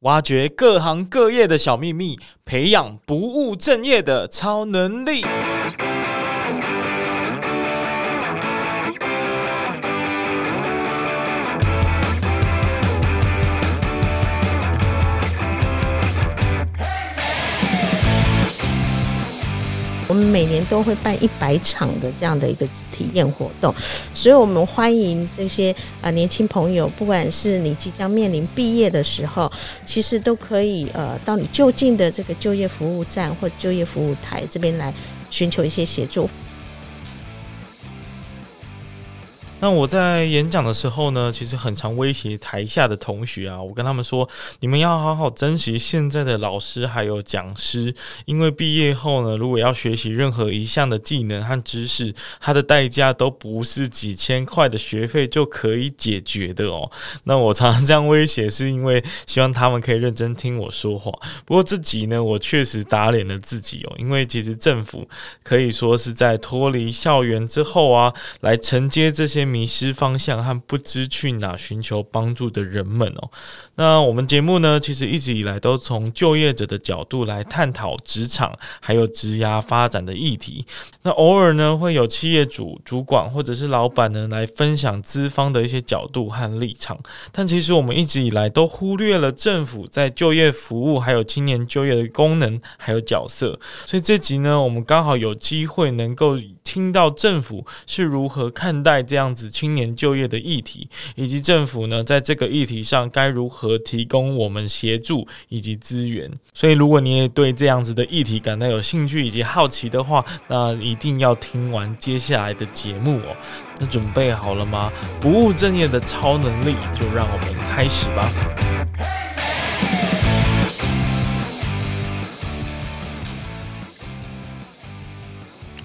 挖掘各行各业的小秘密，培养不务正业的超能力。我们每年都会办一百场的这样的一个体验活动，所以我们欢迎这些啊年轻朋友，不管是你即将面临毕业的时候，其实都可以呃到你就近的这个就业服务站或就业服务台这边来寻求一些协助。那我在演讲的时候呢，其实很常威胁台下的同学啊，我跟他们说，你们要好好珍惜现在的老师还有讲师，因为毕业后呢，如果要学习任何一项的技能和知识，它的代价都不是几千块的学费就可以解决的哦。那我常常这样威胁，是因为希望他们可以认真听我说话。不过这集呢，我确实打脸了自己哦，因为其实政府可以说是在脱离校园之后啊，来承接这些。迷失方向和不知去哪寻求帮助的人们哦。那我们节目呢，其实一直以来都从就业者的角度来探讨职场还有职涯发展的议题。那偶尔呢，会有企业主、主管或者是老板呢来分享资方的一些角度和立场。但其实我们一直以来都忽略了政府在就业服务还有青年就业的功能还有角色。所以这集呢，我们刚好有机会能够听到政府是如何看待这样子青年就业的议题，以及政府呢在这个议题上该如何。提供我们协助以及资源，所以如果你也对这样子的议题感到有兴趣以及好奇的话，那一定要听完接下来的节目哦。那准备好了吗？不务正业的超能力，就让我们开始吧。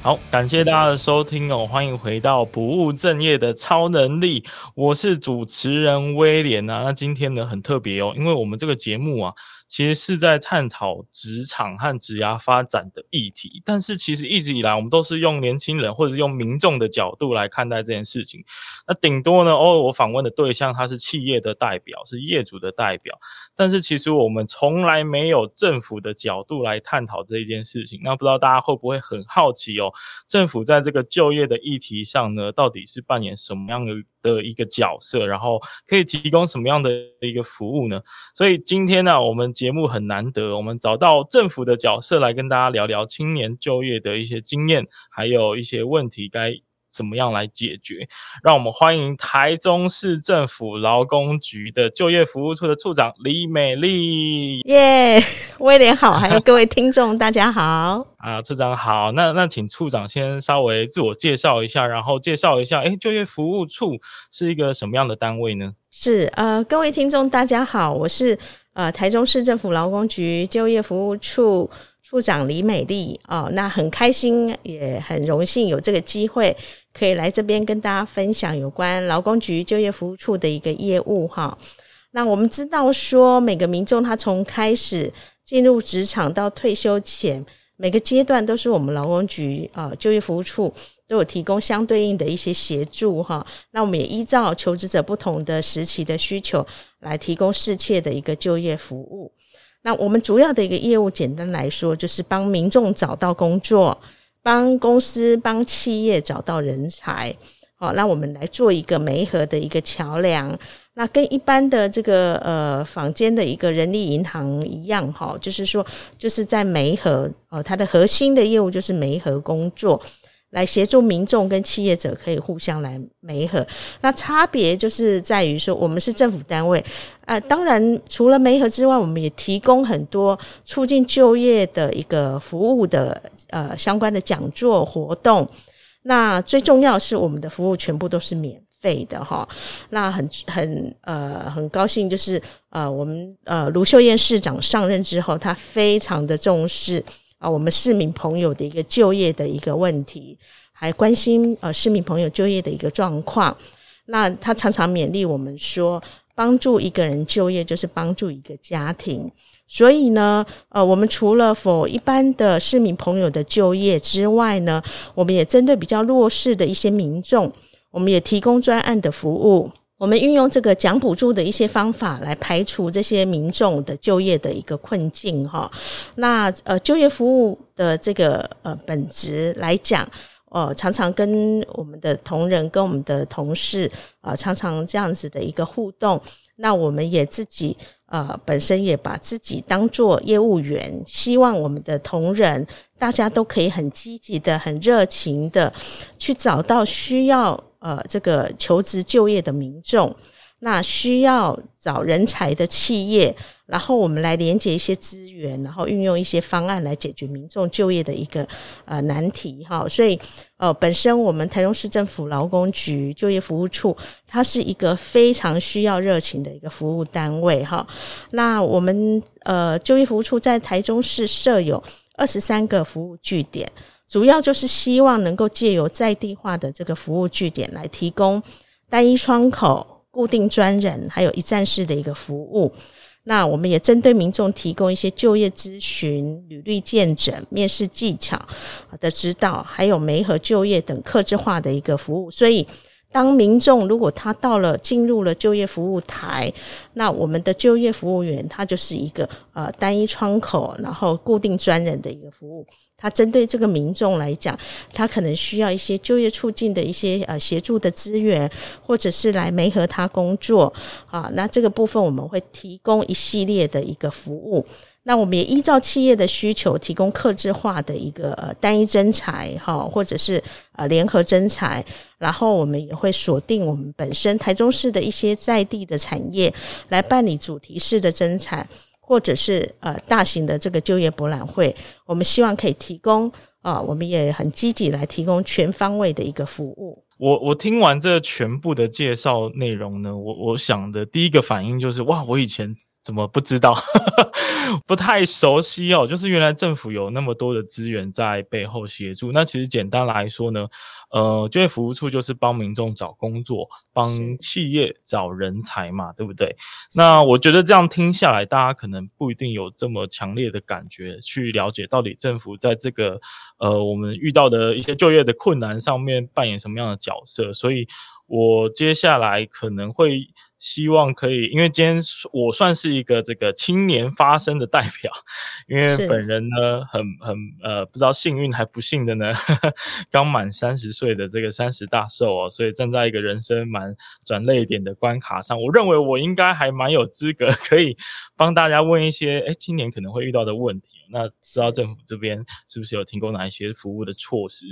好，感谢大家的收听哦，欢迎回到不务正业的超能力，我是主持人威廉啊。那今天呢很特别哦，因为我们这个节目啊。其实是在探讨职场和职涯发展的议题，但是其实一直以来我们都是用年轻人或者用民众的角度来看待这件事情。那顶多呢，偶尔我访问的对象他是企业的代表，是业主的代表，但是其实我们从来没有政府的角度来探讨这一件事情。那不知道大家会不会很好奇哦？政府在这个就业的议题上呢，到底是扮演什么样的的一个角色，然后可以提供什么样的一个服务呢？所以今天呢，我们节目很难得，我们找到政府的角色来跟大家聊聊青年就业的一些经验，还有一些问题该怎么样来解决？让我们欢迎台中市政府劳工局的就业服务处的处长李美丽。耶，yeah, 威廉好，还有 各位听众，大家好。啊，处长好。那那请处长先稍微自我介绍一下，然后介绍一下，诶，就业服务处是一个什么样的单位呢？是呃，各位听众大家好，我是呃台中市政府劳工局就业服务处。处长李美丽哦，那很开心，也很荣幸有这个机会可以来这边跟大家分享有关劳工局就业服务处的一个业务哈。那我们知道说，每个民众他从开始进入职场到退休前，每个阶段都是我们劳工局啊就业服务处都有提供相对应的一些协助哈。那我们也依照求职者不同的时期的需求来提供适切的一个就业服务。那我们主要的一个业务，简单来说，就是帮民众找到工作，帮公司、帮企业找到人才。好，那我们来做一个媒合的一个桥梁。那跟一般的这个呃坊间的一个人力银行一样，哈，就是说，就是在媒合，哦，它的核心的业务就是媒合工作。来协助民众跟企业者可以互相来媒合，那差别就是在于说，我们是政府单位啊，当然除了媒合之外，我们也提供很多促进就业的一个服务的呃相关的讲座活动。那最重要是我们的服务全部都是免费的哈。那很很呃很高兴，就是呃我们呃卢秀燕市长上任之后，他非常的重视。啊，我们市民朋友的一个就业的一个问题，还关心呃市民朋友就业的一个状况。那他常常勉励我们说，帮助一个人就业就是帮助一个家庭。所以呢，呃，我们除了 for 一般的市民朋友的就业之外呢，我们也针对比较弱势的一些民众，我们也提供专案的服务。我们运用这个奖补助的一些方法来排除这些民众的就业的一个困境哈。那呃，就业服务的这个呃本质来讲，呃，常常跟我们的同仁、跟我们的同事啊、呃，常常这样子的一个互动。那我们也自己呃本身也把自己当做业务员，希望我们的同仁大家都可以很积极的、很热情的去找到需要。呃，这个求职就业的民众，那需要找人才的企业，然后我们来连接一些资源，然后运用一些方案来解决民众就业的一个呃难题哈。所以呃，本身我们台中市政府劳工局就业服务处，它是一个非常需要热情的一个服务单位哈。那我们呃就业服务处在台中市设有二十三个服务据点。主要就是希望能够借由在地化的这个服务据点来提供单一窗口、固定专人，还有一站式的一个服务。那我们也针对民众提供一些就业咨询、履历见诊、面试技巧的指导，还有媒合就业等客制化的一个服务。所以。当民众如果他到了进入了就业服务台，那我们的就业服务员他就是一个呃单一窗口，然后固定专人的一个服务。他针对这个民众来讲，他可能需要一些就业促进的一些呃协助的资源，或者是来媒合他工作啊。那这个部分我们会提供一系列的一个服务。那我们也依照企业的需求，提供客制化的一个呃单一征才哈，或者是呃联合征才，然后我们也会锁定我们本身台中市的一些在地的产业，来办理主题式的征才，或者是呃大型的这个就业博览会。我们希望可以提供啊、我们也很积极来提供全方位的一个服务。我我听完这全部的介绍内容呢，我我想的第一个反应就是哇，我以前。怎么不知道？不太熟悉哦。就是原来政府有那么多的资源在背后协助。那其实简单来说呢，呃，就业服务处就是帮民众找工作，帮企业找人才嘛，对不对？那我觉得这样听下来，大家可能不一定有这么强烈的感觉，去了解到底政府在这个呃我们遇到的一些就业的困难上面扮演什么样的角色。所以我接下来可能会。希望可以，因为今天我算是一个这个青年发声的代表，因为本人呢很很呃不知道幸运还不幸的呢，呵 呵刚满三十岁的这个三十大寿哦，所以站在一个人生蛮转泪点的关卡上，我认为我应该还蛮有资格可以帮大家问一些哎青年可能会遇到的问题。那不知道政府这边是不是有提供哪一些服务的措施？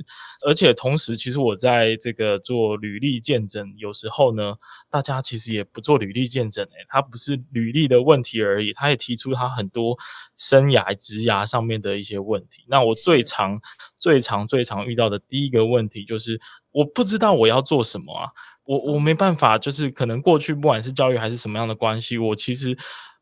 而且同时，其实我在这个做履历见证，有时候呢，大家其实也不做履历健诊，诶，他不是履历的问题而已，他也提出他很多生涯、职涯上面的一些问题。那我最常、最常、最常遇到的第一个问题就是，我不知道我要做什么啊，我我没办法，就是可能过去不管是教育还是什么样的关系，我其实。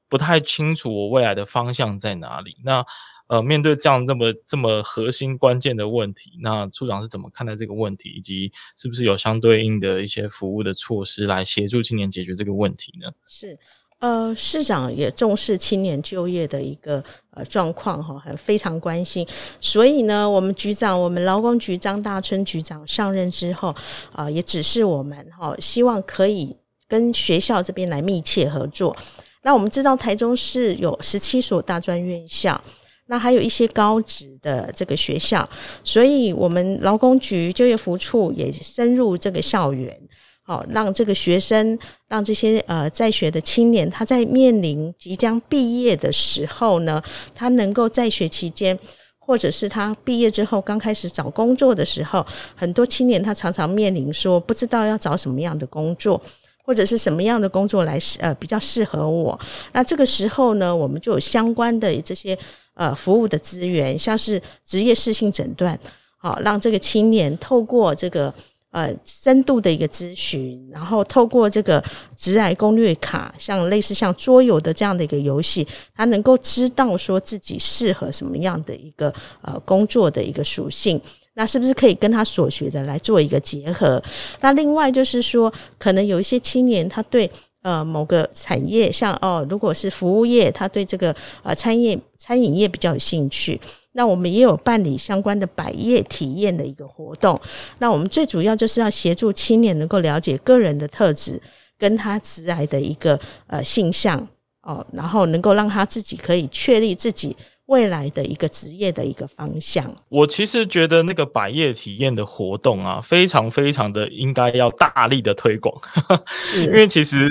不太清楚我未来的方向在哪里。那呃，面对这样这么这么核心关键的问题，那处长是怎么看待这个问题，以及是不是有相对应的一些服务的措施来协助青年解决这个问题呢？是，呃，市长也重视青年就业的一个呃状况哈，还非常关心。所以呢，我们局长，我们劳工局张大春局长上任之后啊，也指示我们哈，希望可以跟学校这边来密切合作。那我们知道台中市有十七所大专院校，那还有一些高职的这个学校，所以我们劳工局就业服务处也深入这个校园，好让这个学生，让这些呃在学的青年，他在面临即将毕业的时候呢，他能够在学期间，或者是他毕业之后刚开始找工作的时候，很多青年他常常面临说不知道要找什么样的工作。或者是什么样的工作来适呃比较适合我？那这个时候呢，我们就有相关的这些呃服务的资源，像是职业适性诊断，好让这个青年透过这个呃深度的一个咨询，然后透过这个职癌攻略卡，像类似像桌游的这样的一个游戏，他能够知道说自己适合什么样的一个呃工作的一个属性。那是不是可以跟他所学的来做一个结合？那另外就是说，可能有一些青年他对呃某个产业，像哦，如果是服务业，他对这个呃餐饮餐饮业比较有兴趣。那我们也有办理相关的百业体验的一个活动。那我们最主要就是要协助青年能够了解个人的特质，跟他直来的一个呃性向哦，然后能够让他自己可以确立自己。未来的一个职业的一个方向，我其实觉得那个百业体验的活动啊，非常非常的应该要大力的推广，因为其实。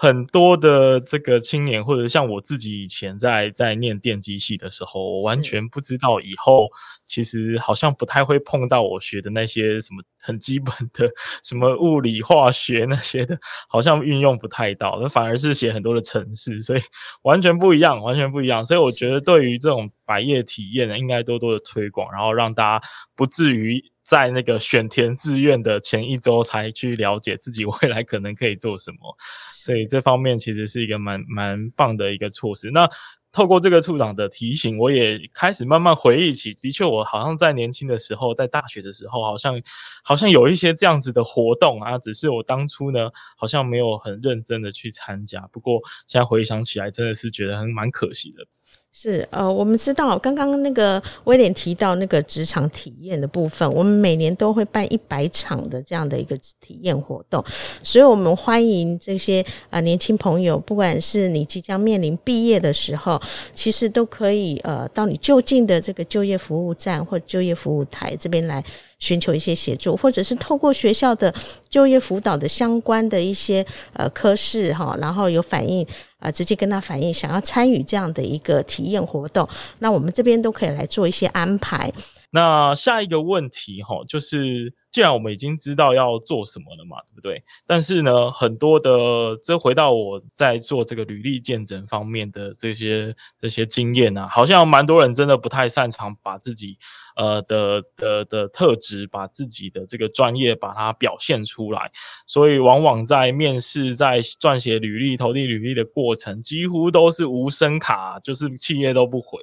很多的这个青年，或者像我自己以前在在念电机系的时候，我完全不知道以后其实好像不太会碰到我学的那些什么很基本的什么物理化学那些的，好像运用不太到，那反而是写很多的程式，所以 完全不一样，完全不一样。所以我觉得对于这种百业体验呢，应该多多的推广，然后让大家不至于。在那个选填志愿的前一周才去了解自己 未来可能可以做什么，所以这方面其实是一个蛮蛮棒的一个措施。那透过这个处长的提醒，我也开始慢慢回忆起，的确我好像在年轻的时候，在大学的时候，好像好像有一些这样子的活动啊，只是我当初呢好像没有很认真的去参加。不过现在回想起来，真的是觉得很蛮可惜的。是呃，我们知道刚刚那个威廉提到那个职场体验的部分，我们每年都会办一百场的这样的一个体验活动，所以我们欢迎这些呃年轻朋友，不管是你即将面临毕业的时候，其实都可以呃到你就近的这个就业服务站或就业服务台这边来。寻求一些协助，或者是透过学校的就业辅导的相关的一些呃科室哈，然后有反映啊、直接跟他反映想要参与这样的一个体验活动，那我们这边都可以来做一些安排。那下一个问题哈，就是既然我们已经知道要做什么了嘛，对不对？但是呢，很多的这回到我在做这个履历健诊方面的这些这些经验啊，好像蛮多人真的不太擅长把自己呃的的的特质，把自己的这个专业把它表现出来，所以往往在面试、在撰写履历、投递履历的过程，几乎都是无声卡，就是企业都不回。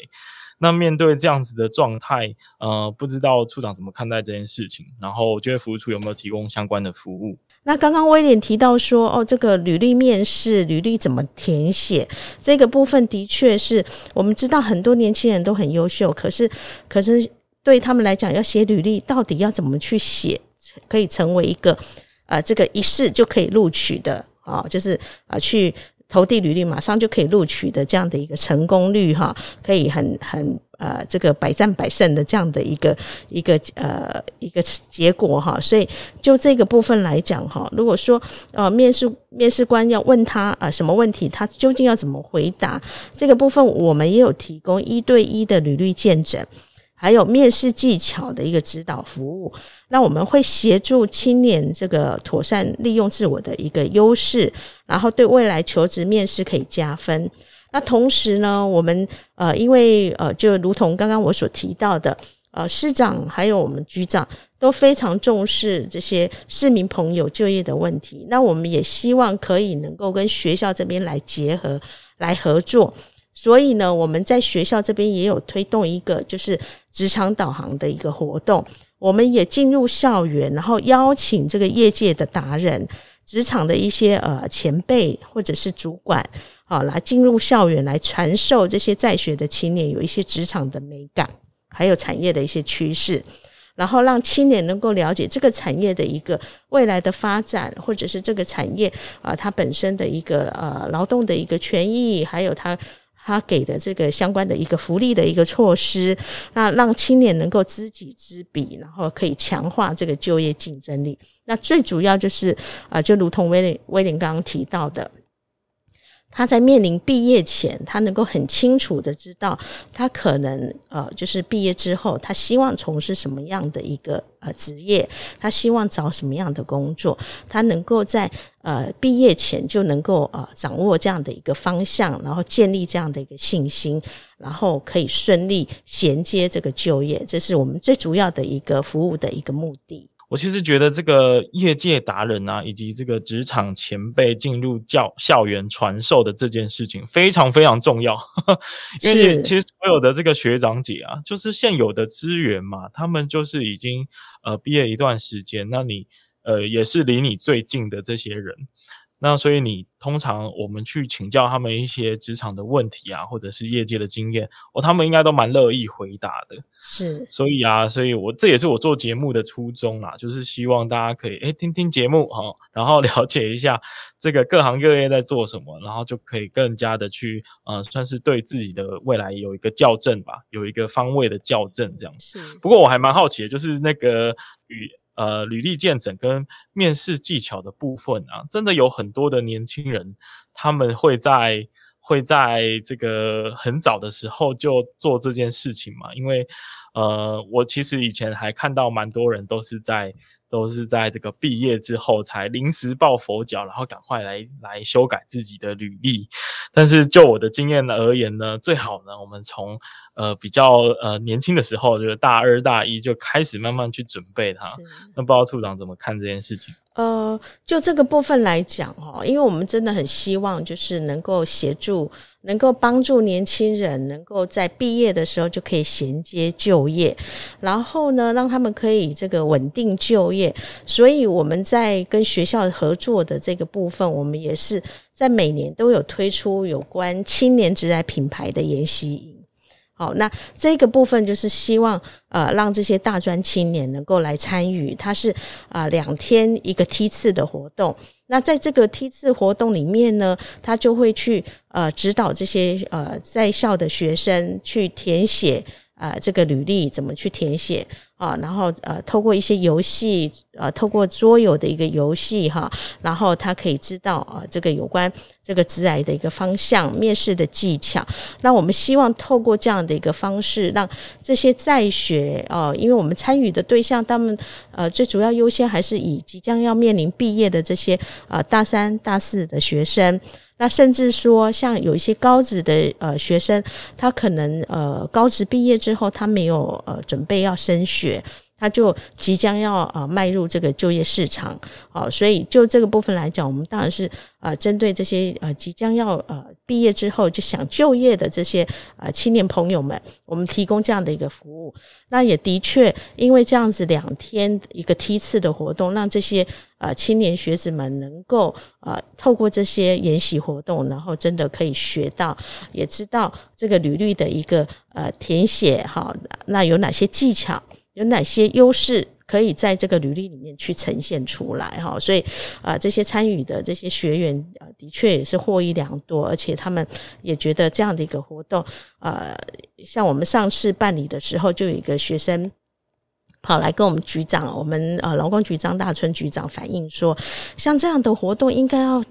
那面对这样子的状态，呃，不知道处长怎么看待这件事情？然后就业服务处有没有提供相关的服务？那刚刚威廉提到说，哦，这个履历面试，履历怎么填写？这个部分的确是我们知道很多年轻人都很优秀，可是，可是对他们来讲，要写履历到底要怎么去写，可以成为一个呃，这个一试就可以录取的啊，就是啊，去。投递履历马上就可以录取的这样的一个成功率哈，可以很很呃这个百战百胜的这样的一个一个呃一个结果哈，所以就这个部分来讲哈，如果说呃面试面试官要问他啊什么问题，他究竟要怎么回答，这个部分我们也有提供一对一的履历健诊。还有面试技巧的一个指导服务，那我们会协助青年这个妥善利用自我的一个优势，然后对未来求职面试可以加分。那同时呢，我们呃，因为呃，就如同刚刚我所提到的，呃，市长还有我们局长都非常重视这些市民朋友就业的问题。那我们也希望可以能够跟学校这边来结合，来合作。所以呢，我们在学校这边也有推动一个就是职场导航的一个活动。我们也进入校园，然后邀请这个业界的达人、职场的一些呃前辈或者是主管，好来进入校园来传授这些在学的青年有一些职场的美感，还有产业的一些趋势，然后让青年能够了解这个产业的一个未来的发展，或者是这个产业啊它本身的一个呃劳动的一个权益，还有它。他给的这个相关的一个福利的一个措施，那让青年能够知己知彼，然后可以强化这个就业竞争力。那最主要就是啊，就如同威廉威廉刚刚提到的。他在面临毕业前，他能够很清楚的知道，他可能呃，就是毕业之后，他希望从事什么样的一个呃职业，他希望找什么样的工作，他能够在呃毕业前就能够呃掌握这样的一个方向，然后建立这样的一个信心，然后可以顺利衔接这个就业，这是我们最主要的一个服务的一个目的。我其实觉得这个业界达人啊，以及这个职场前辈进入教校园传授的这件事情非常非常重要，因为其实所有的这个学长姐啊，就是现有的资源嘛，他们就是已经呃毕业一段时间，那你呃也是离你最近的这些人。那所以你通常我们去请教他们一些职场的问题啊，或者是业界的经验，哦，他们应该都蛮乐意回答的。是，所以啊，所以我这也是我做节目的初衷啦，就是希望大家可以诶听听节目哈，然后 了解一下这个各行各业在做什么，然后就可以更加的去呃，算是对自己的未来有一个校正吧，有一个方位的校正这样子。是。不过我还蛮好奇的，就是那个与。呃，履历见诊跟面试技巧的部分啊，真的有很多的年轻人，他们会在会在这个很早的时候就做这件事情嘛？因为呃，我其实以前还看到蛮多人都是在。都是在这个毕业之后才临时抱佛脚，然后赶快来来修改自己的履历。但是就我的经验而言呢，最好呢，我们从呃比较呃年轻的时候，就是大二大一就开始慢慢去准备它。那不知道处长怎么看这件事情？呃，就这个部分来讲哦，因为我们真的很希望就是能够协助，能够帮助年轻人能够在毕业的时候就可以衔接就业，然后呢，让他们可以这个稳定就业。所以我们在跟学校合作的这个部分，我们也是在每年都有推出有关青年职涯品牌的研习。好，那这个部分就是希望呃让这些大专青年能够来参与，它是啊、两天一个梯次的活动。那在这个梯次活动里面呢，他就会去呃指导这些呃在校的学生去填写。呃，这个履历怎么去填写啊？然后呃，透过一些游戏，呃，透过桌游的一个游戏哈，然后他可以知道啊，这个有关这个职涯的一个方向、面试的技巧。那我们希望透过这样的一个方式，让这些在学哦、呃，因为我们参与的对象，他们呃最主要优先还是以即将要面临毕业的这些呃大三、大四的学生。那甚至说，像有一些高职的呃学生，他可能呃高职毕业之后，他没有呃准备要升学，他就即将要呃迈入这个就业市场，好，所以就这个部分来讲，我们当然是呃针对这些呃即将要呃毕业之后就想就业的这些呃青年朋友们，我们提供这样的一个服务。那也的确，因为这样子两天一个梯次的活动，让这些呃青年学子们能够呃透过这些研习活动，然后真的可以学到，也知道这个履历的一个呃填写哈，那有哪些技巧，有哪些优势。可以在这个履历里面去呈现出来哈，所以啊，这些参与的这些学员啊，的确也是获益良多，而且他们也觉得这样的一个活动，呃，像我们上次办理的时候，就有一个学生跑来跟我们局长，我们呃劳工局张大春局长反映说，像这样的活动应该要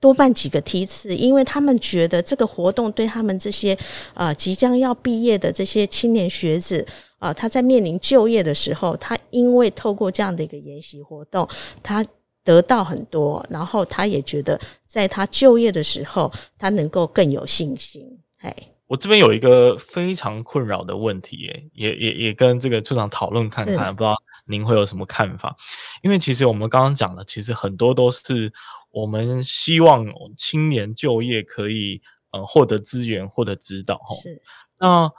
多办几个梯次，因为他们觉得这个活动对他们这些呃即将要毕业的这些青年学子。啊，他在面临就业的时候，他因为透过这样的一个研习活动，他得到很多，然后他也觉得在他就业的时候，他能够更有信心。哎，我这边有一个非常困扰的问题，诶，也也也跟这个处长讨论看看，不知道您会有什么看法？因为其实我们刚刚讲的，其实很多都是我们希望青年就业可以呃获得资源、获得指导，齁。是，那。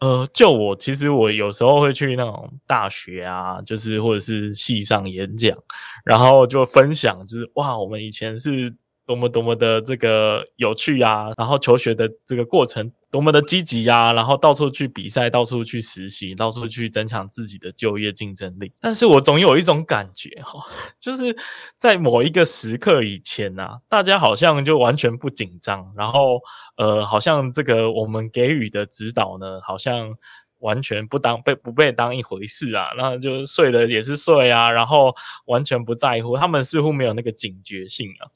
呃，就我其实我有时候会去那种大学啊，就是或者是系上演讲，然后就分享，就是哇，我们以前是多么多么的这个有趣啊，然后求学的这个过程。多么的积极呀！然后到处去比赛，到处去实习，到处去增强自己的就业竞争力。但是我总有一种感觉哈，就是在某一个时刻以前呐、啊，大家好像就完全不紧张，然后呃，好像这个我们给予的指导呢，好像完全不当被不被当一回事啊。那就睡的也是睡啊，然后完全不在乎，他们似乎没有那个警觉性啊。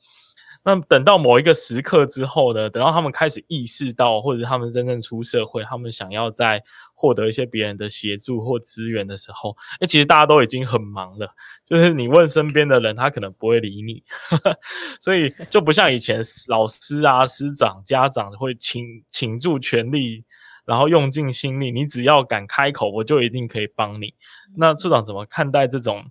那等到某一个时刻之后呢，等到他们开始意识到，或者他们真正出社会，他们想要在获得一些别人的协助或资源的时候，诶，其实大家都已经很忙了。就是你问身边的人，他可能不会理你，所以就不像以前老师啊、师长、家长会倾倾注全力，然后用尽心力。你只要敢开口，我就一定可以帮你。那处长怎么看待这种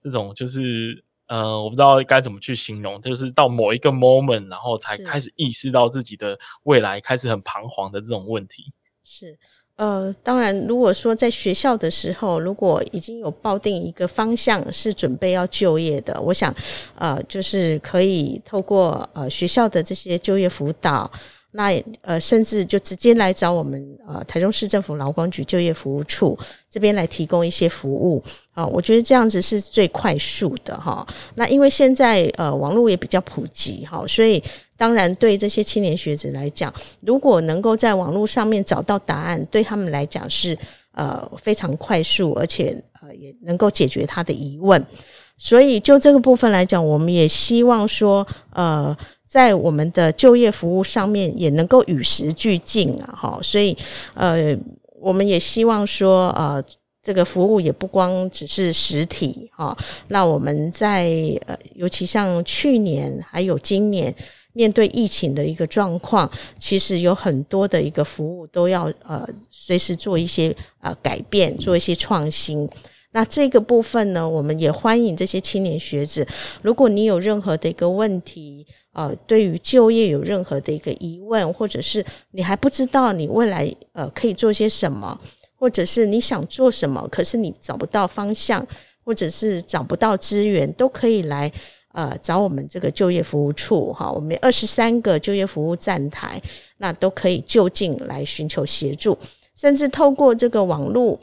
这种就是？呃，我不知道该怎么去形容，就是到某一个 moment，然后才开始意识到自己的未来开始很彷徨的这种问题。是，呃，当然，如果说在学校的时候，如果已经有抱定一个方向是准备要就业的，我想，呃，就是可以透过呃学校的这些就业辅导。那呃，甚至就直接来找我们呃台中市政府劳工局就业服务处这边来提供一些服务啊，我觉得这样子是最快速的哈。那因为现在呃网络也比较普及哈，所以当然对这些青年学子来讲，如果能够在网络上面找到答案，对他们来讲是呃非常快速，而且呃也能够解决他的疑问。所以就这个部分来讲，我们也希望说呃。在我们的就业服务上面也能够与时俱进啊，哈，所以呃，我们也希望说，呃，这个服务也不光只是实体哈。那我们在呃，尤其像去年还有今年面对疫情的一个状况，其实有很多的一个服务都要呃随时做一些呃改变，做一些创新。那这个部分呢，我们也欢迎这些青年学子，如果你有任何的一个问题。呃，对于就业有任何的一个疑问，或者是你还不知道你未来呃可以做些什么，或者是你想做什么，可是你找不到方向，或者是找不到资源，都可以来呃找我们这个就业服务处哈。我们二十三个就业服务站台，那都可以就近来寻求协助，甚至透过这个网络，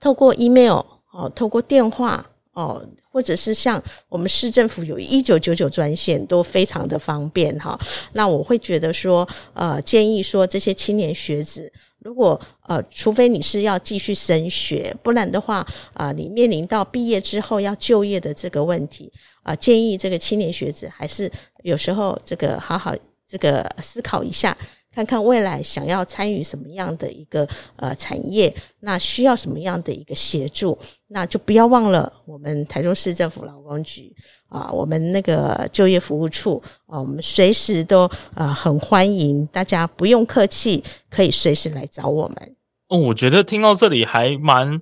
透过 email 哦，透过电话哦。或者是像我们市政府有一九九九专线，都非常的方便哈。那我会觉得说，呃，建议说这些青年学子，如果呃，除非你是要继续升学，不然的话，啊、你面临到毕业之后要就业的这个问题，啊、建议这个青年学子还是有时候这个好好这个思考一下。看看未来想要参与什么样的一个呃产业，那需要什么样的一个协助，那就不要忘了我们台中市政府劳工局啊，我们那个就业服务处啊，我们随时都呃很欢迎大家，不用客气，可以随时来找我们。哦，我觉得听到这里还蛮。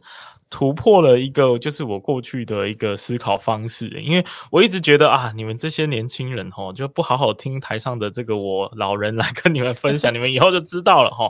突破了一个，就是我过去的一个思考方式，因为我一直觉得啊，你们这些年轻人哦，就不好好听台上的这个我老人来跟你们分享，你们以后就知道了哈。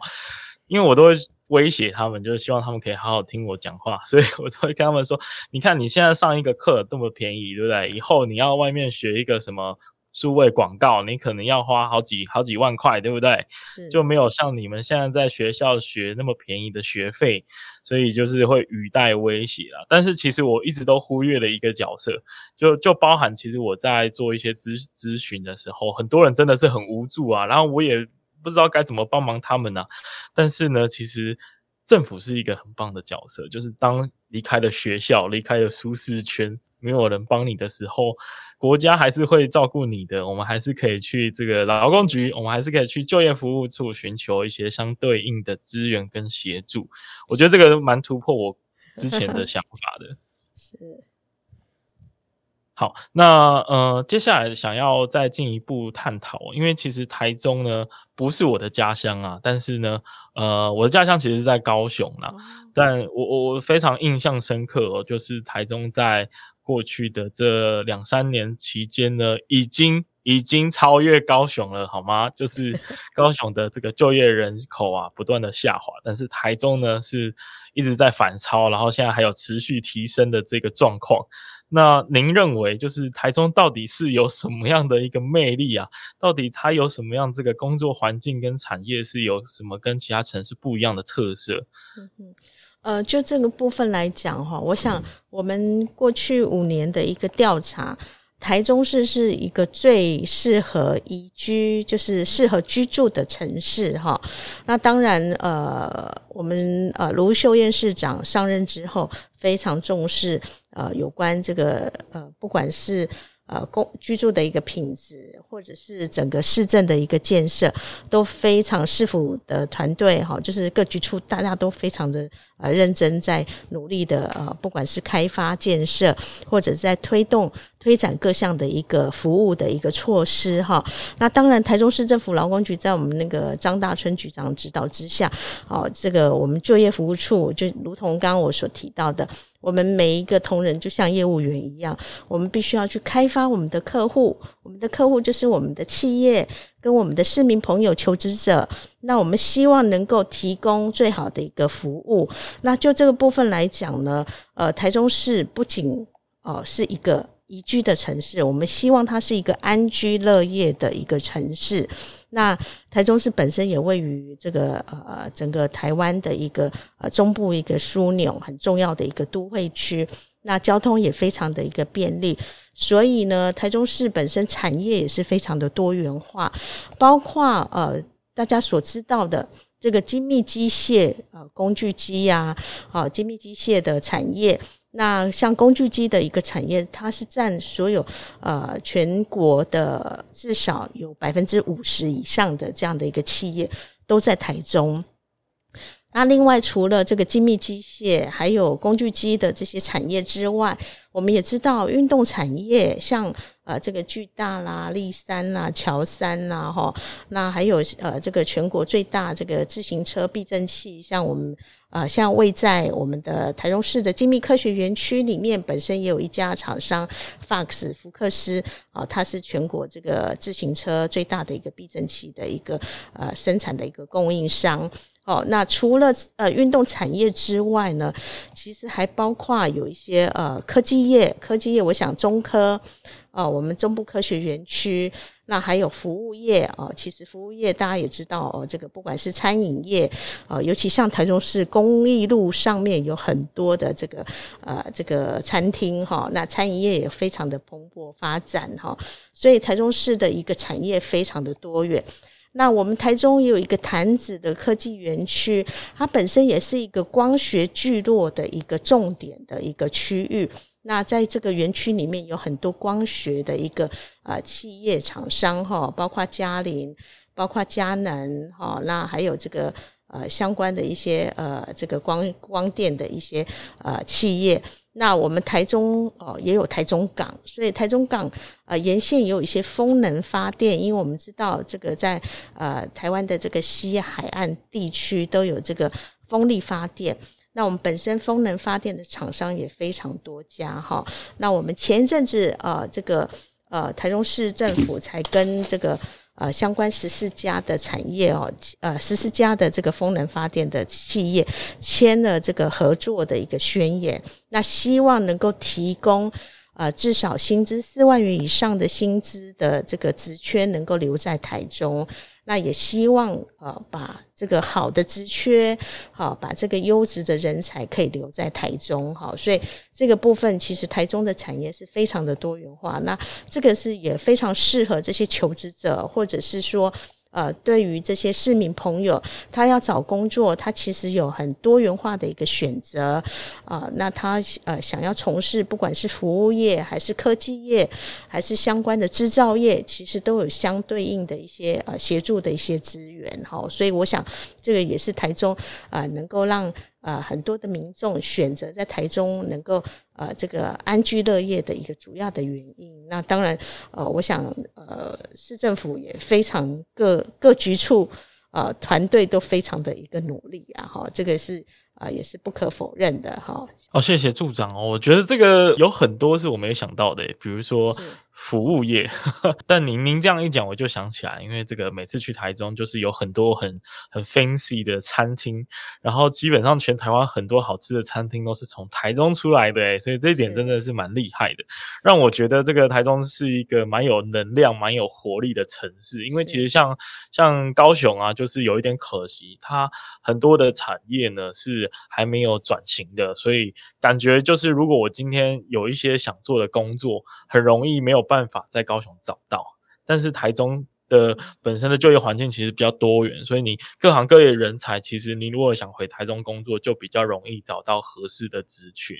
因为我都会威胁他们，就是希望他们可以好好听我讲话，所以我都会跟他们说，你看你现在上一个课这么便宜，对不对？以后你要外面学一个什么？数位广告，你可能要花好几好几万块，对不对？就没有像你们现在在学校学那么便宜的学费，所以就是会语带威胁啦。但是其实我一直都忽略了一个角色，就就包含其实我在做一些咨咨询的时候，很多人真的是很无助啊，然后我也不知道该怎么帮忙他们呢、啊。但是呢，其实政府是一个很棒的角色，就是当离开了学校，离开了舒适圈。没有人帮你的时候，国家还是会照顾你的。我们还是可以去这个劳工局，我们还是可以去就业服务处寻求一些相对应的资源跟协助。我觉得这个蛮突破我之前的想法的。是。好，那呃，接下来想要再进一步探讨，因为其实台中呢不是我的家乡啊，但是呢，呃，我的家乡其实是在高雄啦。但我我非常印象深刻哦，就是台中在过去的这两三年期间呢，已经已经超越高雄了，好吗？就是 高雄的这个就业人口啊，不断的下滑，但是台中呢是一直在反超，然后现在还有持续提升的这个状况。那您认为，就是台中到底是有什么样的一个魅力啊？到底它有什么样这个工作环境跟产业是有什么跟其他城市不一样的特色？嗯哼，呃，就这个部分来讲哈，我想我们过去五年的一个调查。台中市是一个最适合宜居，就是适合居住的城市哈。那当然，呃，我们呃卢秀燕市长上任之后，非常重视呃有关这个呃，不管是。呃，公居住的一个品质，或者是整个市政的一个建设，都非常市府的团队哈，就是各局处大家都非常的呃认真，在努力的呃，不管是开发建设，或者在推动推展各项的一个服务的一个措施哈。那当然，台中市政府劳工局在我们那个张大春局长指导之下，哦，这个我们就业服务处就如同刚刚我所提到的。我们每一个同仁就像业务员一样，我们必须要去开发我们的客户，我们的客户就是我们的企业跟我们的市民朋友、求职者。那我们希望能够提供最好的一个服务。那就这个部分来讲呢，呃，台中市不仅哦、是一个宜居的城市，我们希望它是一个安居乐业的一个城市。那台中市本身也位于这个呃整个台湾的一个呃中部一个枢纽，很重要的一个都会区，那交通也非常的一个便利，所以呢，台中市本身产业也是非常的多元化，包括呃大家所知道的这个精密机械呃工具机呀，啊精密机械的产业。那像工具机的一个产业，它是占所有呃全国的至少有百分之五十以上的这样的一个企业都在台中。那另外除了这个精密机械还有工具机的这些产业之外，我们也知道运动产业，像呃这个巨大啦、力三啦、乔三啦，哈，那还有呃这个全国最大这个自行车避震器，像我们。啊，像位在我们的台中市的精密科学园区里面，本身也有一家厂商 Fox 福克斯啊，它是全国这个自行车最大的一个避震器的一个呃生产的一个供应商。哦，那除了呃运动产业之外呢，其实还包括有一些呃科技业，科技业，我想中科。哦，我们中部科学园区，那还有服务业哦。其实服务业大家也知道哦，这个不管是餐饮业，呃，尤其像台中市公益路上面有很多的这个呃这个餐厅哈，那餐饮业也非常的蓬勃发展哈。所以台中市的一个产业非常的多元。那我们台中也有一个潭子的科技园区，它本身也是一个光学聚落的一个重点的一个区域。那在这个园区里面有很多光学的一个呃企业厂商哈，包括嘉林，包括佳能哈，那还有这个呃相关的一些呃这个光光电的一些呃企业。那我们台中哦也有台中港，所以台中港呃沿线也有一些风能发电，因为我们知道这个在呃台湾的这个西海岸地区都有这个风力发电。那我们本身风能发电的厂商也非常多家哈。那我们前一阵子呃，这个呃台中市政府才跟这个呃相关十四家的产业哦，呃十四家的这个风能发电的企业签了这个合作的一个宣言。那希望能够提供呃至少薪资四万元以上的薪资的这个职缺能够留在台中。那也希望啊把这个好的职缺，好把这个优质的人才可以留在台中，好，所以这个部分其实台中的产业是非常的多元化，那这个是也非常适合这些求职者，或者是说。呃，对于这些市民朋友，他要找工作，他其实有很多元化的一个选择啊，呃。那他呃想要从事不管是服务业，还是科技业，还是相关的制造业，其实都有相对应的一些呃协助的一些资源哈。所以我想，这个也是台中啊，呃，能够让。呃，很多的民众选择在台中能够呃这个安居乐业的一个主要的原因。那当然，呃，我想呃市政府也非常各各局处呃团队都非常的一个努力啊，哈，这个是啊、呃、也是不可否认的哈。哦，谢谢助长哦，我觉得这个有很多是我没有想到的，比如说。服务业，但您您这样一讲，我就想起来，因为这个每次去台中，就是有很多很很 fancy 的餐厅，然后基本上全台湾很多好吃的餐厅都是从台中出来的，诶，所以这一点真的是蛮厉害的，让我觉得这个台中是一个蛮有能量、蛮有活力的城市。因为其实像像高雄啊，就是有一点可惜，它很多的产业呢是还没有转型的，所以感觉就是如果我今天有一些想做的工作，很容易没有。办法在高雄找到，但是台中的本身的就业环境其实比较多元，所以你各行各业人才，其实你如果想回台中工作，就比较容易找到合适的职缺。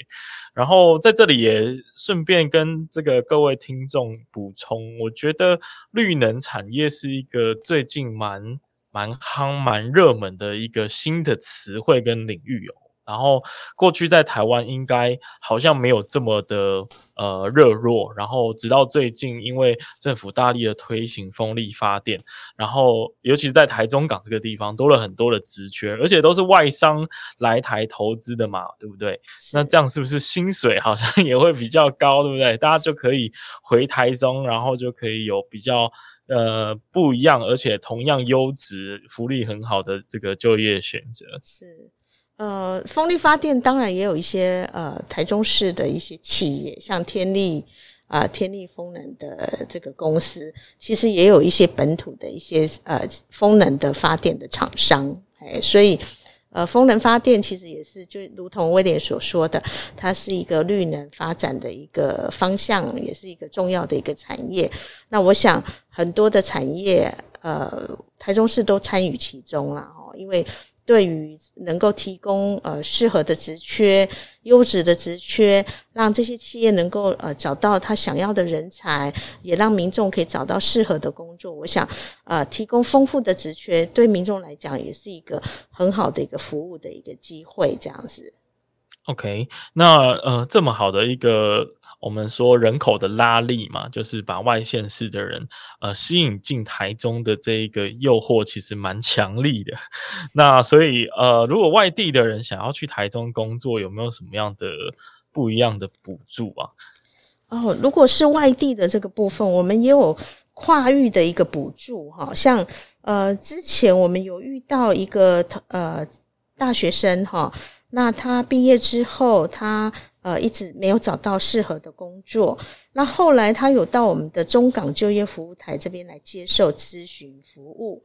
然后在这里也顺便跟这个各位听众补充，我觉得绿能产业是一个最近蛮蛮夯、蛮热门的一个新的词汇跟领域哦。然后过去在台湾应该好像没有这么的呃热络，然后直到最近，因为政府大力的推行风力发电，然后尤其是在台中港这个地方多了很多的职缺，而且都是外商来台投资的嘛，对不对？那这样是不是薪水好像 也会比较高，对不对？大家就可以回台中，然后就可以有比较呃不一样，而且同样优质、福利很好的这个就业选择。是。呃，风力发电当然也有一些呃，台中市的一些企业，像天力啊、天力风能的这个公司，其实也有一些本土的一些呃风能的发电的厂商，哎，所以呃，风能发电其实也是就如同威廉所说的，它是一个绿能发展的一个方向，也是一个重要的一个产业。那我想很多的产业，呃，台中市都参与其中了哦，因为。对于能够提供呃适合的职缺、优质的职缺，让这些企业能够呃找到他想要的人才，也让民众可以找到适合的工作。我想，呃，提供丰富的职缺，对民众来讲也是一个很好的一个服务的一个机会。这样子。OK，那呃，这么好的一个。我们说人口的拉力嘛，就是把外县市的人呃吸引进台中的这一个诱惑，其实蛮强力的。那所以呃，如果外地的人想要去台中工作，有没有什么样的不一样的补助啊？哦，如果是外地的这个部分，我们也有跨域的一个补助哈。像呃，之前我们有遇到一个呃大学生哈，那他毕业之后他。呃，一直没有找到适合的工作。那后来他有到我们的中港就业服务台这边来接受咨询服务。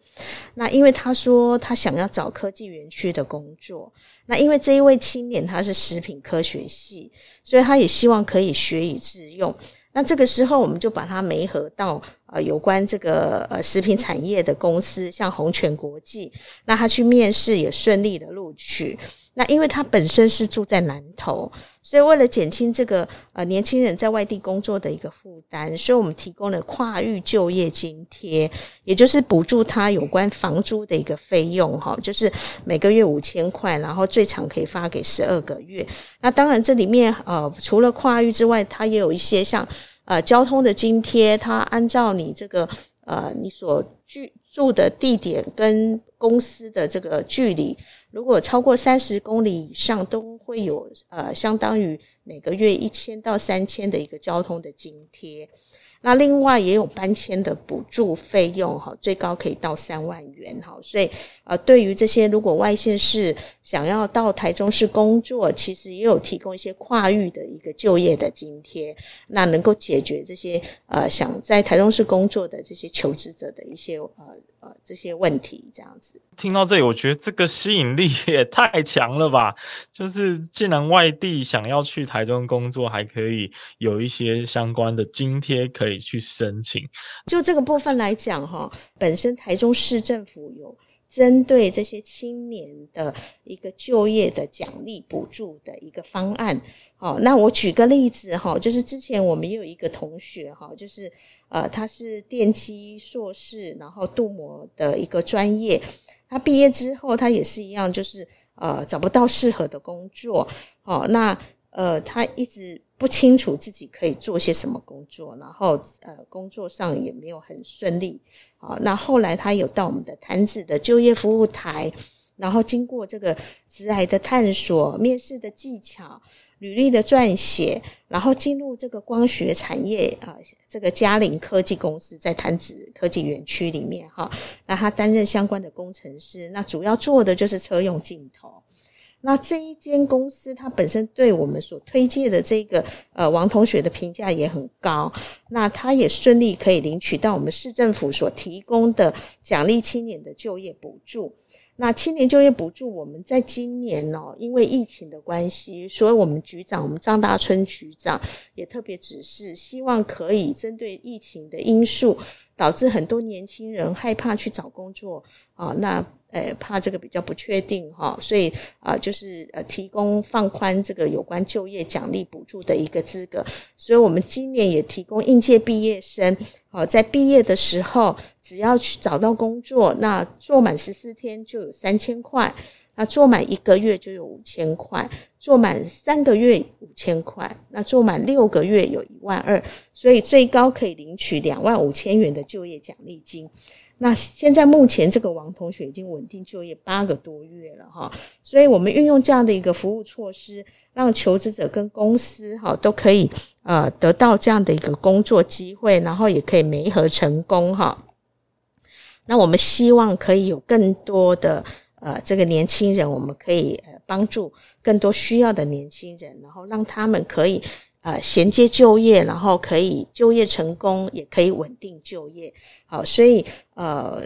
那因为他说他想要找科技园区的工作。那因为这一位青年他是食品科学系，所以他也希望可以学以致用。那这个时候我们就把他媒合到呃有关这个呃食品产业的公司，像红泉国际。那他去面试也顺利的录取。那因为他本身是住在南投，所以为了减轻这个呃年轻人在外地工作的一个负担，所以我们提供了跨域就业津贴，也就是补助他有关房租的一个费用哈，就是每个月五千块，然后最长可以发给十二个月。那当然这里面呃除了跨域之外，它也有一些像呃交通的津贴，它按照你这个呃你所居住的地点跟公司的这个距离。如果超过三十公里以上，都会有呃，相当于每个月一千到三千的一个交通的津贴。那另外也有搬迁的补助费用哈，最高可以到三万元哈。所以呃，对于这些如果外县市想要到台中市工作，其实也有提供一些跨域的一个就业的津贴，那能够解决这些呃想在台中市工作的这些求职者的一些呃呃这些问题。这样子听到这里，我觉得这个吸引力也太强了吧！就是既然外地想要去台中工作，还可以有一些相关的津贴可以。去申请。就这个部分来讲，哈，本身台中市政府有针对这些青年的一个就业的奖励补助的一个方案。好，那我举个例子，哈，就是之前我们有一个同学，哈，就是呃，他是电机硕士，然后镀膜的一个专业。他毕业之后，他也是一样，就是呃，找不到适合的工作。好，那呃，他一直。不清楚自己可以做些什么工作，然后呃，工作上也没有很顺利。好，那后来他有到我们的潭子的就业服务台，然后经过这个职涯的探索、面试的技巧、履历的撰写，然后进入这个光学产业啊，这个嘉陵科技公司在潭子科技园区里面哈，那他担任相关的工程师，那主要做的就是车用镜头。那这一间公司，它本身对我们所推荐的这个呃王同学的评价也很高，那他也顺利可以领取到我们市政府所提供的奖励青年的就业补助。那青年就业补助，我们在今年哦，因为疫情的关系，所以我们局长，我们张大春局长也特别指示，希望可以针对疫情的因素，导致很多年轻人害怕去找工作啊，那。呃，怕这个比较不确定哈，所以啊，就是呃，提供放宽这个有关就业奖励补助的一个资格。所以我们今年也提供应届毕业生，好，在毕业的时候，只要去找到工作，那做满十四天就有三千块。那做满一个月就有五千块，做满三个月五千块，那做满六个月有一万二，所以最高可以领取两万五千元的就业奖励金。那现在目前这个王同学已经稳定就业八个多月了哈，所以我们运用这样的一个服务措施，让求职者跟公司哈都可以呃得到这样的一个工作机会，然后也可以媒合成功哈。那我们希望可以有更多的呃这个年轻人，我们可以帮助更多需要的年轻人，然后让他们可以。呃，衔接就业，然后可以就业成功，也可以稳定就业。好，所以呃，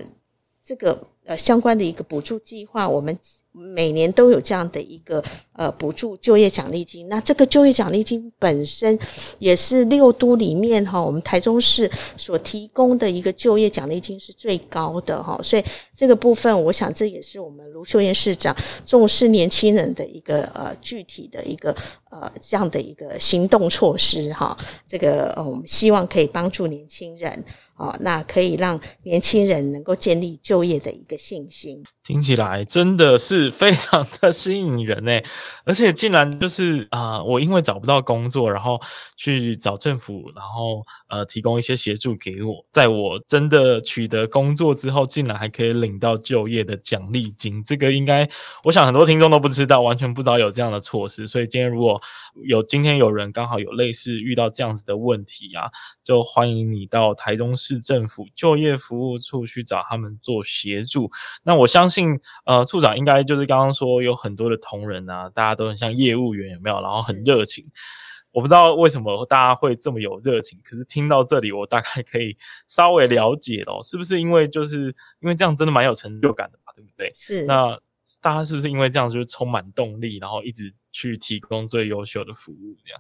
这个呃相关的一个补助计划，我们。每年都有这样的一个呃补助就业奖励金，那这个就业奖励金本身也是六都里面哈，我们台中市所提供的一个就业奖励金是最高的哈，所以这个部分，我想这也是我们卢秀燕市长重视年轻人的一个呃具体的一个呃这样的一个行动措施哈，这个呃我们希望可以帮助年轻人。哦，那可以让年轻人能够建立就业的一个信心。听起来真的是非常的吸引人呢，而且竟然就是啊、我因为找不到工作，然后去找政府，然后呃提供一些协助给我，在我真的取得工作之后，竟然还可以领到就业的奖励金。这个应该，我想很多听众都不知道，完全不知道有这样的措施。所以今天如果有今天有人刚好有类似遇到这样子的问题啊，就欢迎你到台中市政府就业服务处去找他们做协助。那我相信，呃，处长应该就是刚刚说有很多的同仁啊，大家都很像业务员，有没有？然后很热情。我不知道为什么大家会这么有热情，可是听到这里，我大概可以 稍微了解了，是不是因为就是因为这样真的蛮有成就感的嘛，对不对？是。那大家是不是因为这样就是充满动力，然后一直去提供最优秀的服务这样？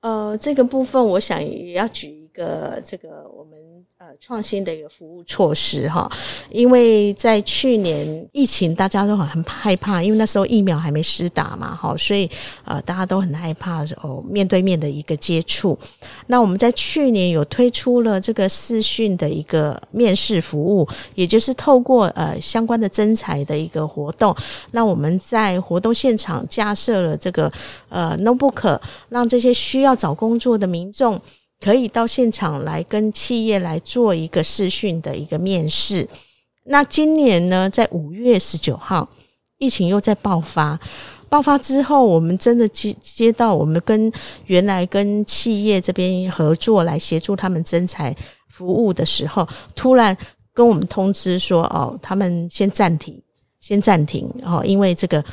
呃，这个部分我想也要举一个这个我们。呃，创新的一个服务措施哈，因为在去年疫情，大家都很很害怕，因为那时候疫苗还没施打嘛，哈，所以呃，大家都很害怕哦，面对面的一个接触。那我们在去年有推出了这个视讯的一个面试服务，也就是透过呃相关的征才的一个活动，那我们在活动现场架设了这个呃 notebook，让这些需要找工作的民众。可以到现场来跟企业来做一个视讯的一个面试。那今年呢，在五月十九号，疫情又在爆发，爆发之后，我们真的接接到我们跟原来跟企业这边合作来协助他们征才服务的时候，突然跟我们通知说，哦，他们先暂停，先暂停，哦，因为这个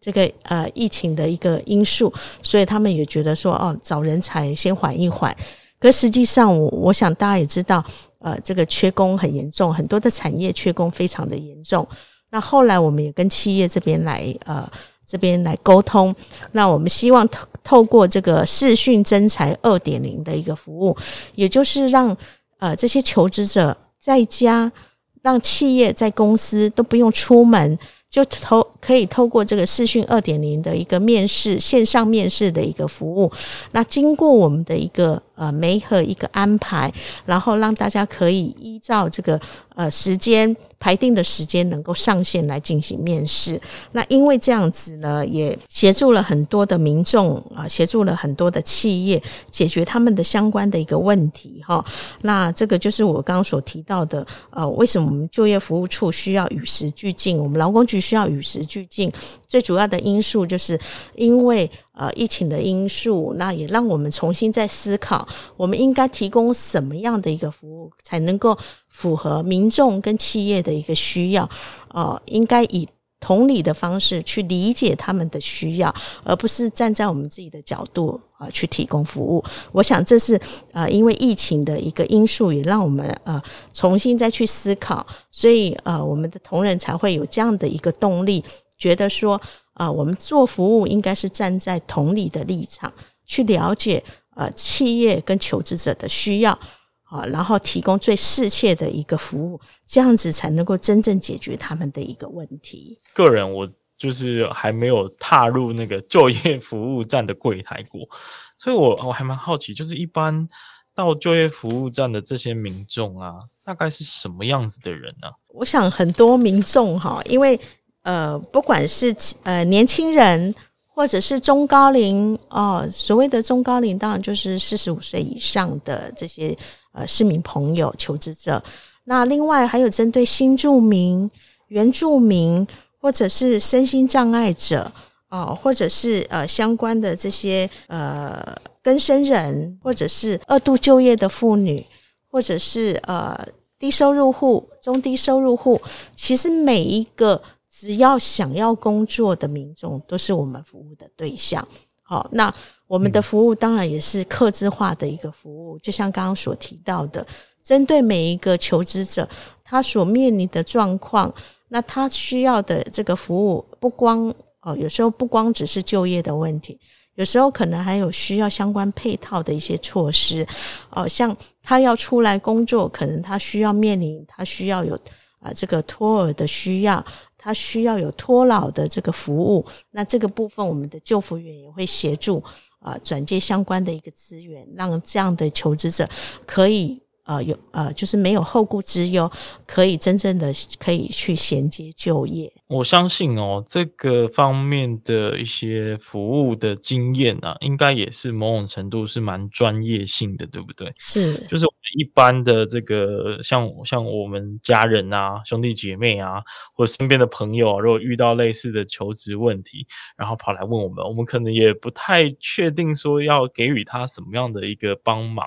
这个呃疫情的一个因素，所以他们也觉得说，哦，找人才先缓一缓。可实际上我，我想大家也知道，呃，这个缺工很严重，很多的产业缺工非常的严重。那后来我们也跟企业这边来，呃，这边来沟通。那我们希望透透过这个视讯征才二点零的一个服务，也就是让呃这些求职者在家，让企业在公司都不用出门。就透可以透过这个视讯二点零的一个面试，线上面试的一个服务，那经过我们的一个呃媒合一个安排，然后让大家可以依照这个呃时间排定的时间能够上线来进行面试。那因为这样子呢，也协助了很多的民众啊，协助了很多的企业解决他们的相关的一个问题哈。那这个就是我刚刚所提到的，呃，为什么我们就业服务处需要与时俱进？我们劳工局。需要与时俱进，最主要的因素就是因为呃疫情的因素，那也让我们重新再思考，我们应该提供什么样的一个服务，才能够符合民众跟企业的一个需要？呃，应该以。同理的方式去理解他们的需要，而不是站在我们自己的角度啊去提供服务。我想这是呃因为疫情的一个因素，也让我们呃重新再去思考，所以呃我们的同仁才会有这样的一个动力，觉得说啊、呃、我们做服务应该是站在同理的立场去了解呃企业跟求职者的需要。啊，然后提供最适切的一个服务，这样子才能够真正解决他们的一个问题。个人我就是还没有踏入那个就业服务站的柜台过，所以我我还蛮好奇，就是一般到就业服务站的这些民众啊，大概是什么样子的人呢？我想很多民众哈，因为呃，不管是呃年轻人或者是中高龄哦，所谓的中高龄，当然就是四十五岁以上的这些呃市民朋友、求职者。那另外还有针对新住民、原住民，或者是身心障碍者哦，或者是呃相关的这些呃更生人，或者是二度就业的妇女，或者是呃低收入户、中低收入户，其实每一个。只要想要工作的民众，都是我们服务的对象。好，那我们的服务当然也是客制化的一个服务，就像刚刚所提到的，针对每一个求职者，他所面临的状况，那他需要的这个服务，不光哦，有时候不光只是就业的问题，有时候可能还有需要相关配套的一些措施。哦，像他要出来工作，可能他需要面临，他需要有啊这个托儿的需要。他需要有托老的这个服务，那这个部分我们的救服员也会协助啊转接相关的一个资源，让这样的求职者可以呃有呃就是没有后顾之忧，可以真正的可以去衔接就业。我相信哦，这个方面的一些服务的经验啊，应该也是某种程度是蛮专业性的，对不对？是，就是一般的这个像像我们家人啊、兄弟姐妹啊，或者身边的朋友啊，如果遇到类似的求职问题，然后跑来问我们，我们可能也不太确定说要给予他什么样的一个帮忙。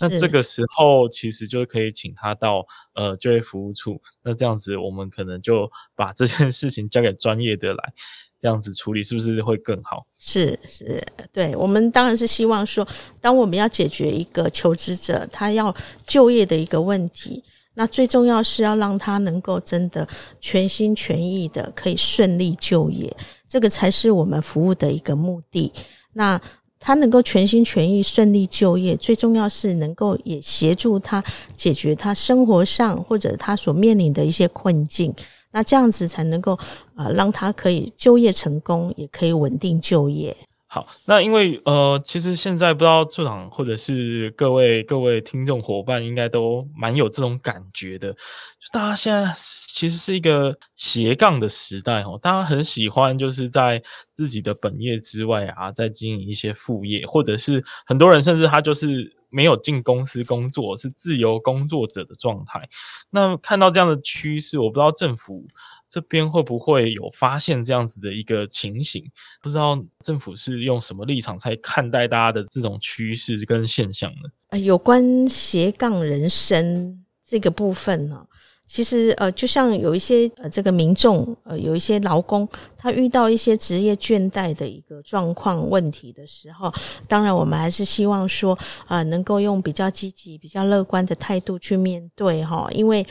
那这个时候其实就可以请他到呃就业服务处，那这样子我们可能就 把这件事情交给专业的来这样子处理，是不是会更好？是是，对，我们当然是希望说，当我们要解决一个求职者他要就业的一个问题，那最重要是要让他能够真的全心全意的可以顺利就业，这个才是我们服务的一个目的。那他能够全心全意顺利就业，最重要是能够也协助他解决他生活上或者他所面临的一些困境，那这样子才能够呃让他可以就业成功，也可以稳定就业。好，那因为呃，其实现在不知道处长或者是各位各位听众伙伴，应该都蛮有这种感觉的。就大家现在其实是一个斜杠的时代哦，大家很喜欢就是在自己的本业之外啊，在经营一些副业，或者是很多人甚至他就是没有进公司工作，是自由工作者的状态。那看到这样的趋势，我不知道政府。这边会不会有发现这样子的一个情形？不知道政府是用什么立场在看待大家的这种趋势跟现象呢？呃，有关斜杠人生这个部分呢，其实呃，就像有一些呃这个民众呃有一些劳工，他遇到一些职业倦怠的一个状况问题的时候，当然我们还是希望说呃能够用比较积极、比较乐观的态度去面对哈，因为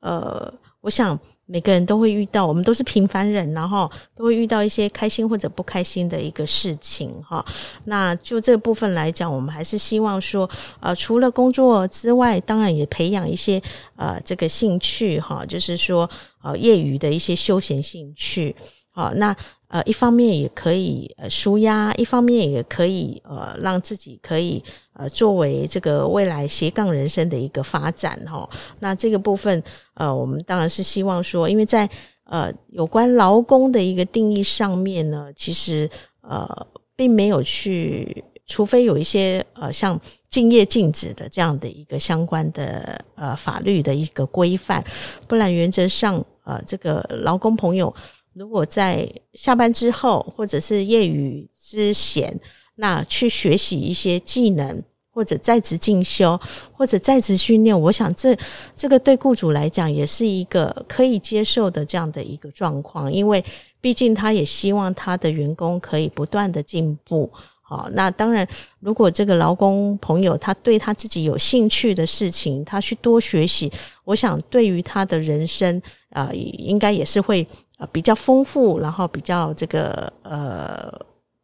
呃，我想。每个人都会遇到，我们都是平凡人，然后都会遇到一些开心或者不开心的一个事情哈。那就这部分来讲，我们还是希望说，呃，除了工作之外，当然也培养一些呃这个兴趣哈，就是说呃业余的一些休闲兴趣。好，那。呃，一方面也可以呃舒压，一方面也可以呃让自己可以呃作为这个未来斜杠人生的一个发展哈。那这个部分呃，我们当然是希望说，因为在呃有关劳工的一个定义上面呢，其实呃并没有去，除非有一些呃像竞业禁止的这样的一个相关的呃法律的一个规范，不然原则上呃这个劳工朋友。如果在下班之后，或者是业余之闲，那去学习一些技能，或者在职进修，或者在职训练，我想这这个对雇主来讲也是一个可以接受的这样的一个状况，因为毕竟他也希望他的员工可以不断的进步。好，那当然，如果这个劳工朋友他对他自己有兴趣的事情，他去多学习，我想对于他的人生啊，应该也是会。呃，比较丰富，然后比较这个呃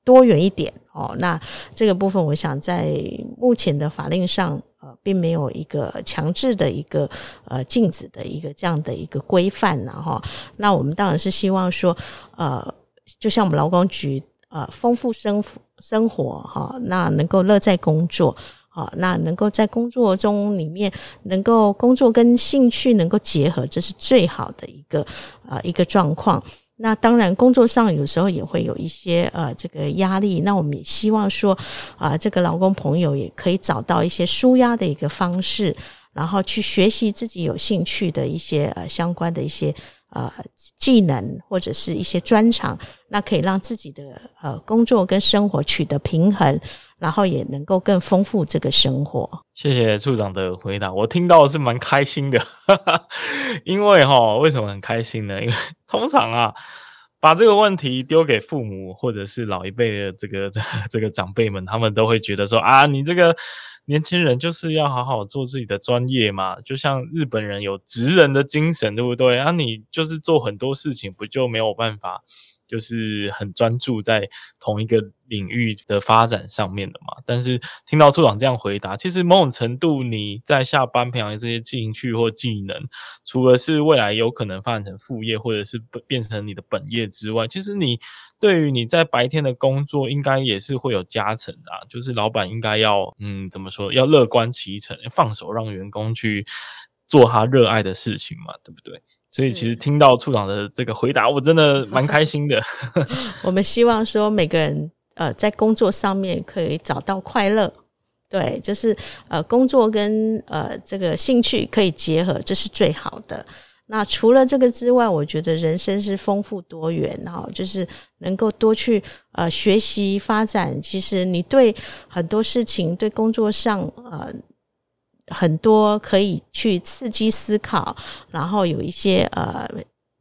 多元一点哦。那这个部分，我想在目前的法令上，呃，并没有一个强制的一个呃禁止的一个这样的一个规范呢哈。那我们当然是希望说，呃，就像我们劳工局呃，丰富生生活哈，那能够乐在工作。好，那能够在工作中里面，能够工作跟兴趣能够结合，这是最好的一个啊、一个状况。那当然，工作上有时候也会有一些呃这个压力。那我们也希望说，啊、这个劳工朋友也可以找到一些舒压的一个方式，然后去学习自己有兴趣的一些呃相关的一些呃技能或者是一些专长，那可以让自己的呃工作跟生活取得平衡，然后也能够更丰富这个生活。谢谢处长的回答，我听到是蛮开心的，因为哈，为什么很开心呢？因为通常啊，把这个问题丢给父母或者是老一辈的这个 这个长辈们，他们都会觉得说啊，你这个年轻人就是要好好做自己的专业嘛，就像日本人有职人的精神，对不对？啊，你就是做很多事情，不就没有办法？就是很专注在同一个领域的发展上面的。但是听到处长这样回答，其实某种程度你在下班培养这些兴趣或技能，除了是未来有可能发展成副业或者是变成你的本业之外，其实你对于你在白天的工作应该也是会有加成的啊。就是老板应该要嗯怎么说，要乐观其成，放手让员工去做他热爱的事情嘛，对不对？所以其实听到处长的这个回答，我真的蛮开心的。我们希望说每个人呃在工作上面可以找到快乐，对，就是呃工作跟呃这个兴趣可以结合，这是最好的。那除了这个之外，我觉得人生是丰富多元哈，就是能够多去呃学习发展。其实你对很多事情，对工作上呃。很多可以去刺激思考，然后有一些呃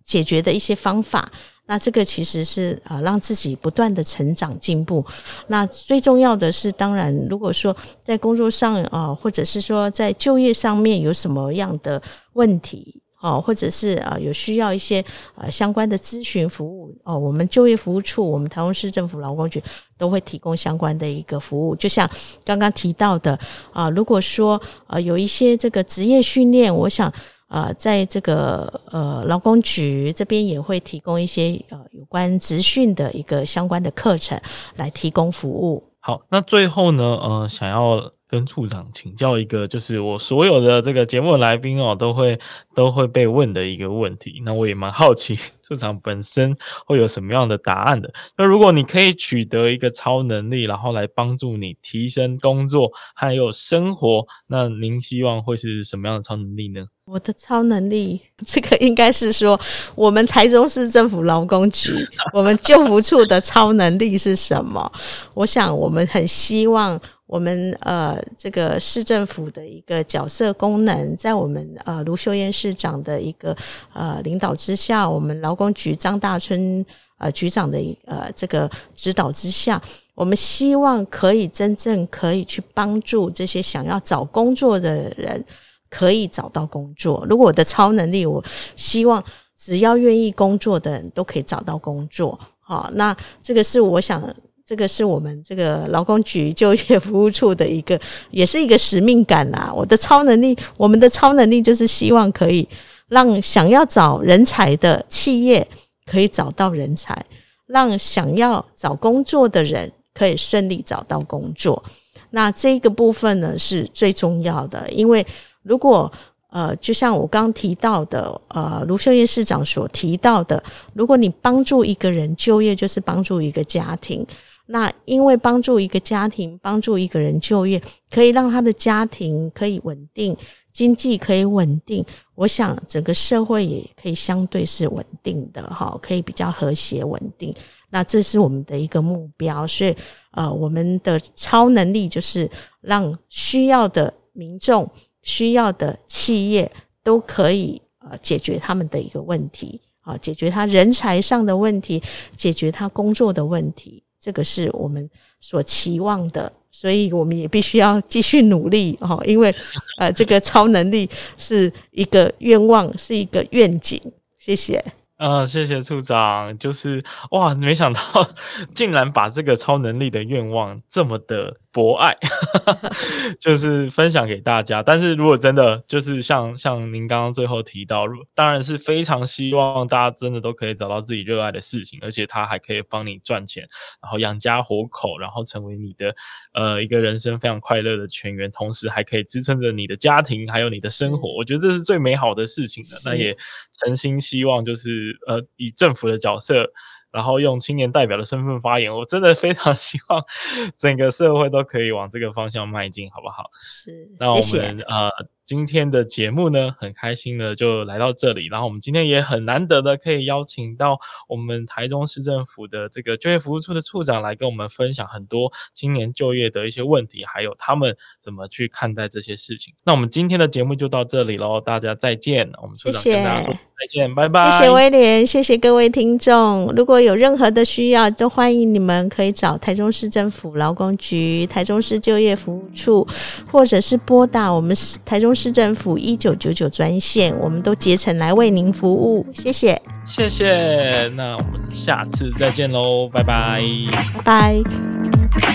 解决的一些方法。那这个其实是呃让自己不断的成长进步。那最重要的是，当然如果说在工作上啊、或者是说在就业上面有什么样的问题。哦，或者是啊，有需要一些呃相关的咨询服务哦，我们就业服务处，我们台中市政府劳工局都会提供相关的一个服务。就像刚刚提到的啊，如果说呃有一些这个职业训练，我想呃在这个呃劳工局这边也会提供一些呃有关职训的一个相关的课程来提供服务。好，那最后呢，呃，想要。跟处长请教一个，就是我所有的这个节目的来宾哦，都会都会被问的一个问题。那我也蛮好奇，处长本身会有什么样的答案的？那如果你可以取得一个超能力，然后来帮助你提升工作还有生活，那您希望会是什么样的超能力呢？我的超能力，这个应该是说，我们台中市政府劳工局，我们就服处的超能力是什么？我想，我们很希望。我们呃，这个市政府的一个角色功能，在我们呃卢秀燕市长的一个呃领导之下，我们劳工局张大春呃局长的呃这个指导之下，我们希望可以真正可以去帮助这些想要找工作的人，可以找到工作。如果我的超能力，我希望只要愿意工作的人都可以找到工作。好，那这个是我想。这个是我们这个劳工局就业服务处的一个，也是一个使命感啦。我的超能力，我们的超能力就是希望可以让想要找人才的企业可以找到人才，让想要找工作的人可以顺利找到工作。那这个部分呢是最重要的，因为如果呃，就像我刚提到的，呃，卢秀燕市长所提到的，如果你帮助一个人就业，就是帮助一个家庭。那因为帮助一个家庭，帮助一个人就业，可以让他的家庭可以稳定，经济可以稳定。我想整个社会也可以相对是稳定的，哈，可以比较和谐稳定。那这是我们的一个目标，所以呃，我们的超能力就是让需要的民众、需要的企业都可以呃解决他们的一个问题，啊，解决他人才上的问题，解决他工作的问题。这个是我们所期望的，所以我们也必须要继续努力哦。因为呃，这个超能力是一个愿望，是一个愿景。谢谢。啊，谢谢处长。就是哇，没想到竟然把这个超能力的愿望这么的博爱，就是分享给大家。但是如果真的就是像像您刚刚最后提到，当然是非常希望大家真的都可以找到自己热爱的事情，而且它还可以帮你赚钱，然后养家活口，然后成为你的呃一个人生非常快乐的全员，同时还可以支撑着你的家庭还有你的生活。我觉得这是最美好的事情了。那也诚心希望就是呃以政府的角色。然后用青年代表的身份发言，我真的非常 希望整个社会都可以往这个方向迈进，好不好？是，那我们呃。今天的节目呢，很开心的就来到这里。然后我们今天也很难得的可以邀请到我们台中市政府的这个就业服务处的处长来跟我们分享很多青年就业的一些问题，还有他们怎么去看待这些事情。那我们今天的节目就到这里喽，大家再见。我们处长跟大家说再见，拜拜。谢谢威廉，谢谢各位听众。如果有任何的需要，都欢迎你们可以找台中市政府劳工局、台中市就业服务处，或者是拨打我们台中。市政府一九九九专线，我们都竭诚来为您服务，谢谢，谢谢，那我们下次再见喽，拜拜，拜拜。